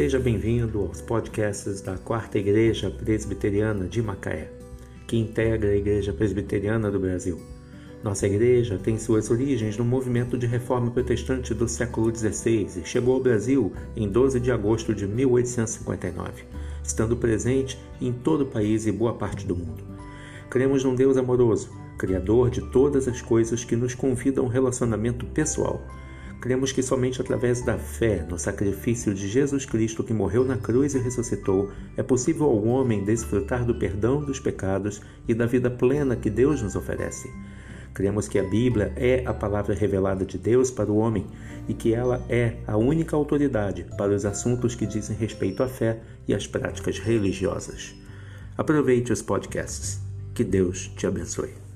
Seja bem-vindo aos podcasts da Quarta Igreja Presbiteriana de Macaé, que integra a Igreja Presbiteriana do Brasil. Nossa igreja tem suas origens no movimento de reforma protestante do século XVI e chegou ao Brasil em 12 de agosto de 1859, estando presente em todo o país e boa parte do mundo. Cremos num Deus amoroso, Criador de todas as coisas que nos convida a um relacionamento pessoal Cremos que somente através da fé no sacrifício de Jesus Cristo que morreu na cruz e ressuscitou é possível ao homem desfrutar do perdão dos pecados e da vida plena que Deus nos oferece. Cremos que a Bíblia é a palavra revelada de Deus para o homem e que ela é a única autoridade para os assuntos que dizem respeito à fé e às práticas religiosas. Aproveite os podcasts. Que Deus te abençoe.